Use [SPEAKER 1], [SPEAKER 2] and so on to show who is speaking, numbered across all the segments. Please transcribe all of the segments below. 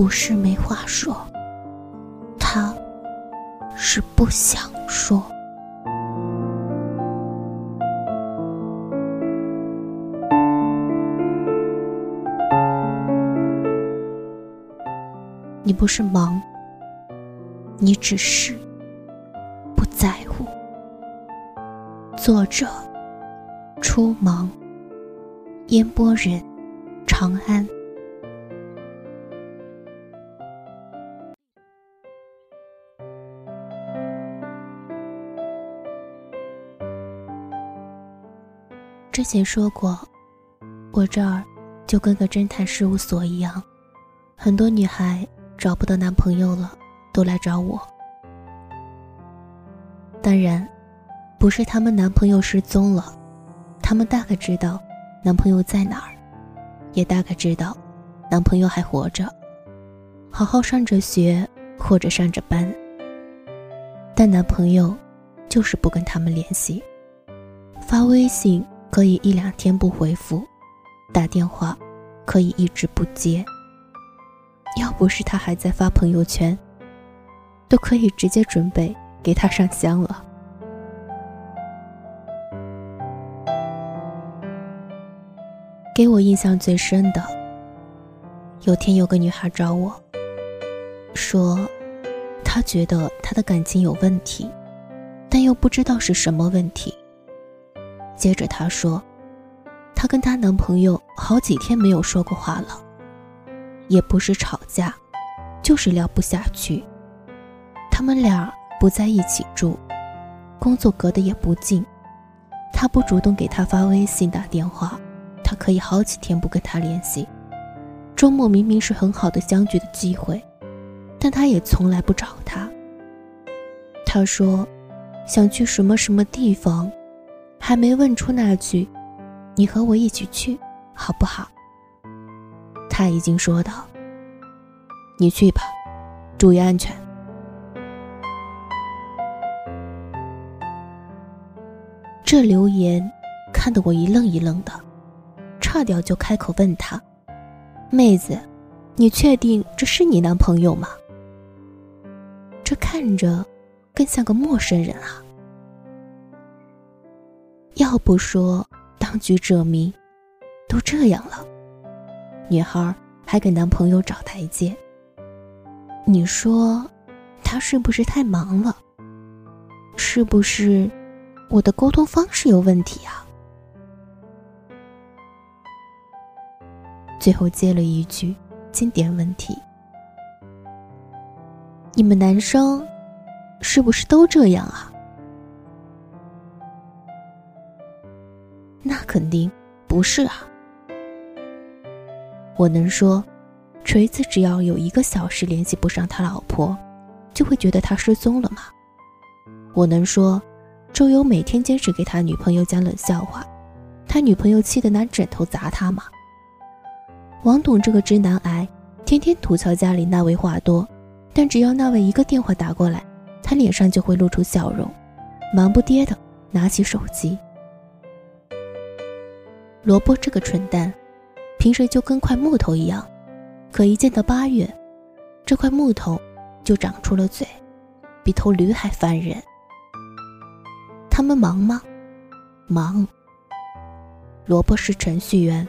[SPEAKER 1] 不是没话说，他是不想说。你不是忙，你只是不在乎。作者：初芒，烟波人，长安。之前说过，我这儿就跟个侦探事务所一样，很多女孩找不到男朋友了，都来找我。当然，不是他们男朋友失踪了，他们大概知道男朋友在哪儿，也大概知道男朋友还活着，好好上着学或者上着班。但男朋友就是不跟他们联系，发微信。可以一两天不回复，打电话可以一直不接。要不是他还在发朋友圈，都可以直接准备给他上香了。给我印象最深的，有天有个女孩找我，说她觉得她的感情有问题，但又不知道是什么问题。接着她说，她跟她男朋友好几天没有说过话了，也不是吵架，就是聊不下去。他们俩不在一起住，工作隔得也不近。他不主动给她发微信打电话，他可以好几天不跟她联系。周末明明是很好的相聚的机会，但他也从来不找她。他说，想去什么什么地方。还没问出那句“你和我一起去，好不好？”他已经说道：“你去吧，注意安全。”这留言看得我一愣一愣的，差点就开口问他：“妹子，你确定这是你男朋友吗？这看着更像个陌生人啊。”要不说当局者迷，都这样了，女孩还给男朋友找台阶。你说，他是不是太忙了？是不是我的沟通方式有问题啊？最后接了一句经典问题：你们男生是不是都这样啊？那肯定不是啊！我能说，锤子只要有一个小时联系不上他老婆，就会觉得他失踪了吗？我能说，周游每天坚持给他女朋友讲冷笑话，他女朋友气得拿枕头砸他吗？王董这个直男癌，天天吐槽家里那位话多，但只要那位一个电话打过来，他脸上就会露出笑容，忙不迭的拿起手机。萝卜这个蠢蛋，平时就跟块木头一样，可一见到八月，这块木头就长出了嘴，比头驴还烦人。他们忙吗？忙。萝卜是程序员，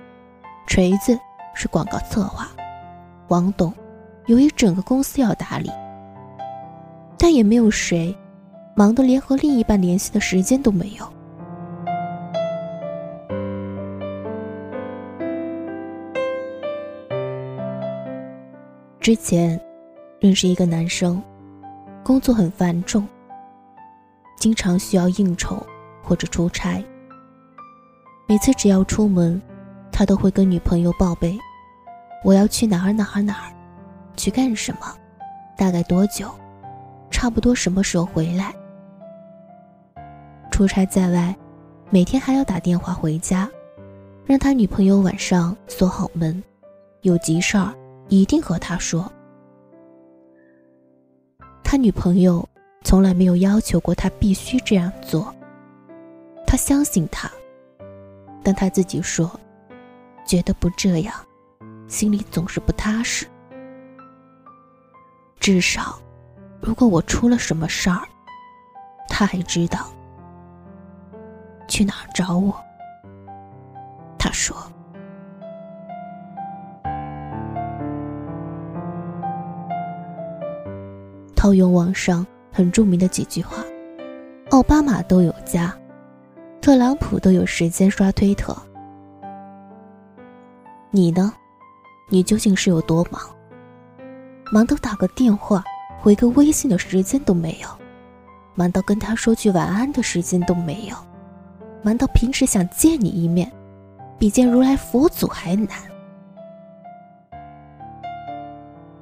[SPEAKER 1] 锤子是广告策划，王董有一整个公司要打理，但也没有谁忙得连和另一半联系的时间都没有。之前认识一个男生，工作很繁重，经常需要应酬或者出差。每次只要出门，他都会跟女朋友报备：“我要去哪儿哪儿哪儿，去干什么，大概多久，差不多什么时候回来。”出差在外，每天还要打电话回家，让他女朋友晚上锁好门，有急事儿。一定和他说。他女朋友从来没有要求过他必须这样做。他相信他，但他自己说，觉得不这样，心里总是不踏实。至少，如果我出了什么事儿，他还知道去哪儿找我。套用网上很著名的几句话：奥巴马都有家，特朗普都有时间刷推特。你呢？你究竟是有多忙？忙到打个电话、回个微信的时间都没有，忙到跟他说句晚安的时间都没有，忙到平时想见你一面，比见如来佛祖还难。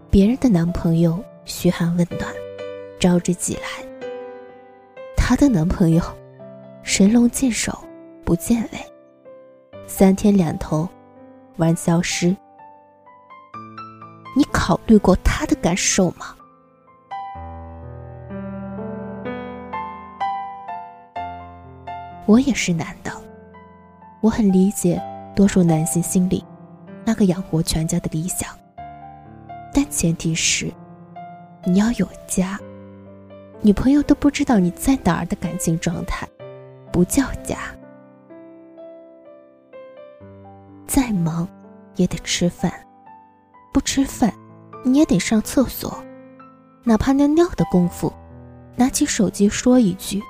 [SPEAKER 1] 别人的男朋友。嘘寒问暖，招之即来。她的男朋友，神龙见首不见尾，三天两头玩消失。你考虑过他的感受吗？我也是男的，我很理解多数男性心里那个养活全家的理想，但前提是。你要有家，女朋友都不知道你在哪儿的感情状态，不叫家。再忙，也得吃饭，不吃饭，你也得上厕所，哪怕尿尿的功夫，拿起手机说一句：“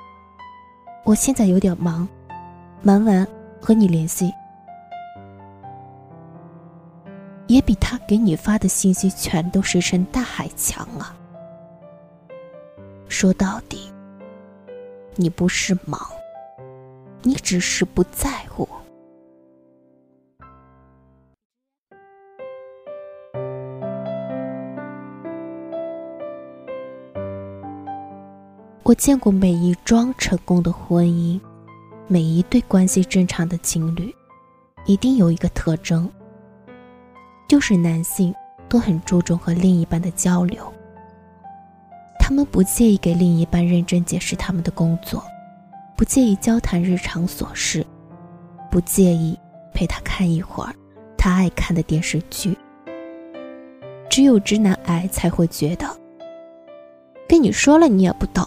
[SPEAKER 1] 我现在有点忙，忙完和你联系。”也比他给你发的信息全都石沉大海强啊！说到底，你不是忙，你只是不在乎。我见过每一桩成功的婚姻，每一对关系正常的情侣，一定有一个特征，就是男性都很注重和另一半的交流。他们不介意给另一半认真解释他们的工作，不介意交谈日常琐事，不介意陪他看一会儿他爱看的电视剧。只有直男癌才会觉得，跟你说了你也不懂，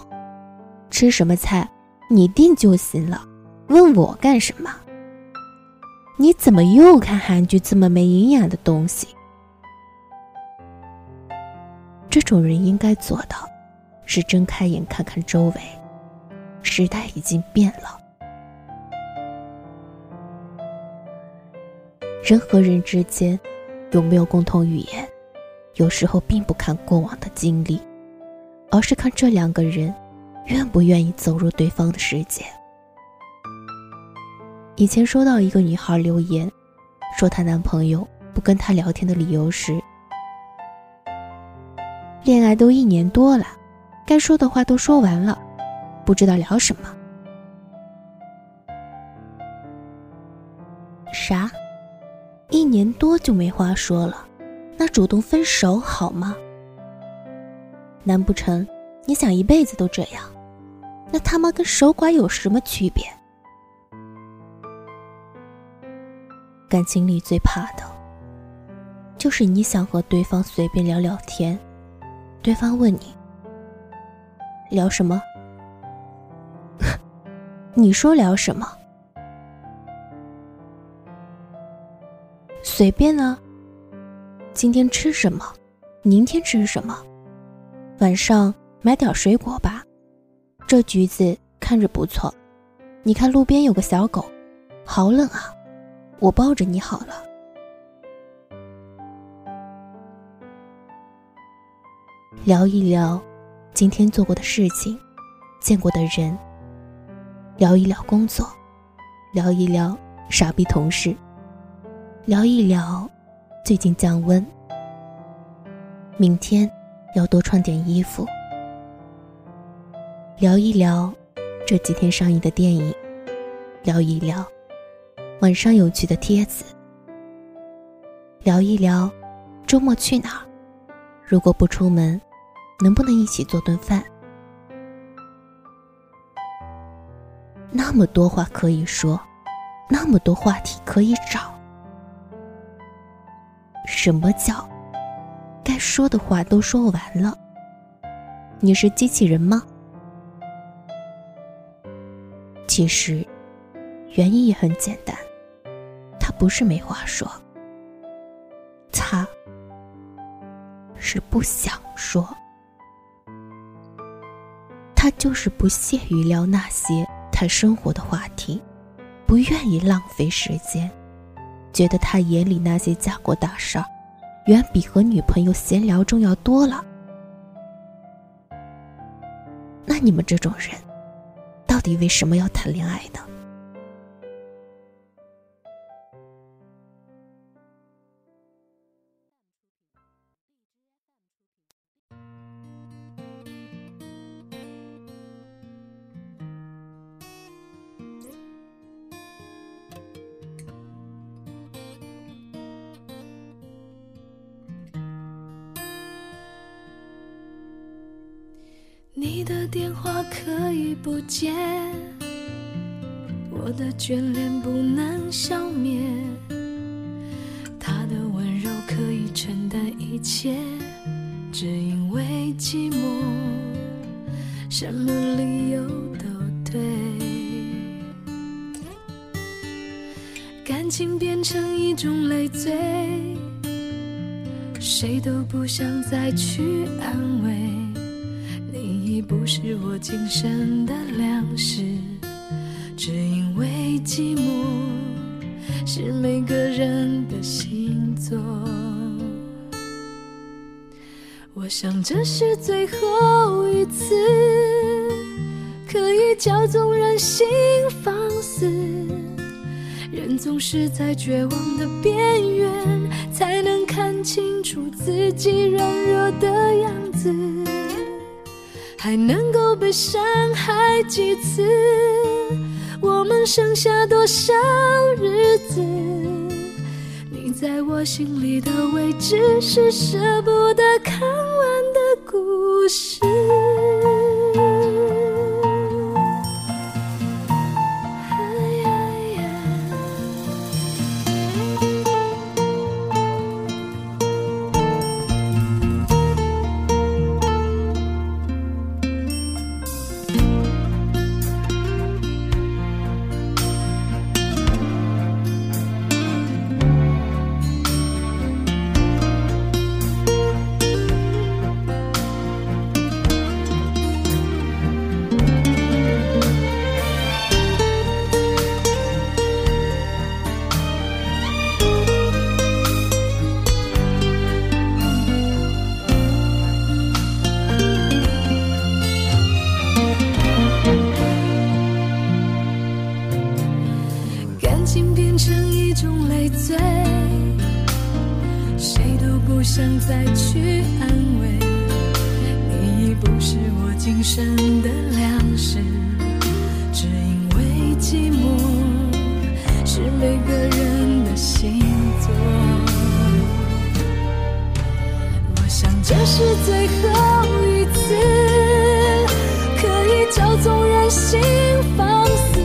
[SPEAKER 1] 吃什么菜你定就行了，问我干什么？你怎么又看韩剧这么没营养的东西？这种人应该做到。是睁开眼看看周围，时代已经变了。人和人之间有没有共同语言，有时候并不看过往的经历，而是看这两个人愿不愿意走入对方的世界。以前收到一个女孩留言，说她男朋友不跟她聊天的理由是：恋爱都一年多了。该说的话都说完了，不知道聊什么。啥？一年多就没话说了？那主动分手好吗？难不成你想一辈子都这样？那他妈跟守寡有什么区别？感情里最怕的，就是你想和对方随便聊聊天，对方问你。聊什么？你说聊什么？随便啊。今天吃什么？明天吃什么？晚上买点水果吧。这橘子看着不错。你看路边有个小狗，好冷啊，我抱着你好了。聊一聊。今天做过的事情，见过的人，聊一聊工作，聊一聊傻逼同事，聊一聊最近降温，明天要多穿点衣服，聊一聊这几天上映的电影，聊一聊晚上有趣的帖子，聊一聊周末去哪儿，如果不出门。能不能一起做顿饭？那么多话可以说，那么多话题可以找。什么叫该说的话都说完了，你是机器人吗？其实，原因也很简单，他不是没话说，他是不想说，就是不屑于聊那些谈生活的话题，不愿意浪费时间，觉得他眼里那些家国大事儿，远比和女朋友闲聊重要多了。那你们这种人，到底为什么要谈恋爱呢？
[SPEAKER 2] 你的电话可以不接，我的眷恋不能消灭。他的温柔可以承担一切，只因为寂寞，什么理由都对。感情变成一种累赘，谁都不想再去安慰。不是我今生的粮食，只因为寂寞是每个人的星座。我想这是最后一次，可以叫纵任性放肆。人总是在绝望的边缘，才能看清楚自己软弱的样子。还能够被伤害几次？我们剩下多少日子？你在我心里的位置，是舍不得看完的故事。去安慰你，已不是我今生的粮食，只因为寂寞是每个人的星座。我想这是最后一次，可以叫纵任性放肆。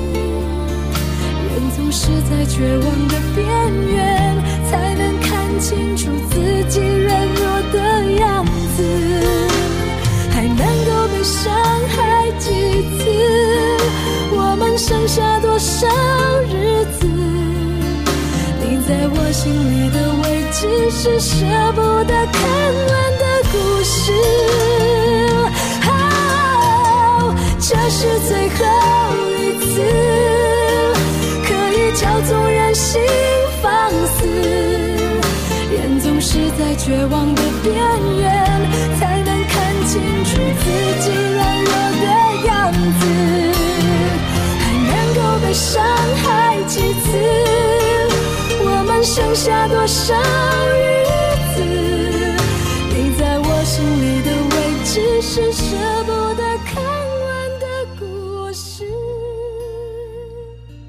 [SPEAKER 2] 人总是在绝望的边是舍不得看完的故事。这是最后一次，可以叫纵人心放肆。人总是在绝望的边缘，才能看清楚自己软弱的样子。还能够被伤害几次？我们剩下多少是舍不得看完的故事。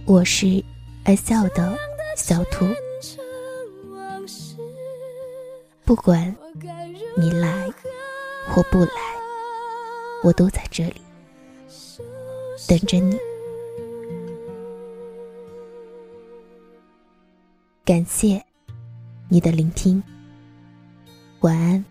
[SPEAKER 1] 我是爱笑的小兔，不管你来或不来，我都在这里等着你。感谢你的聆听，晚安。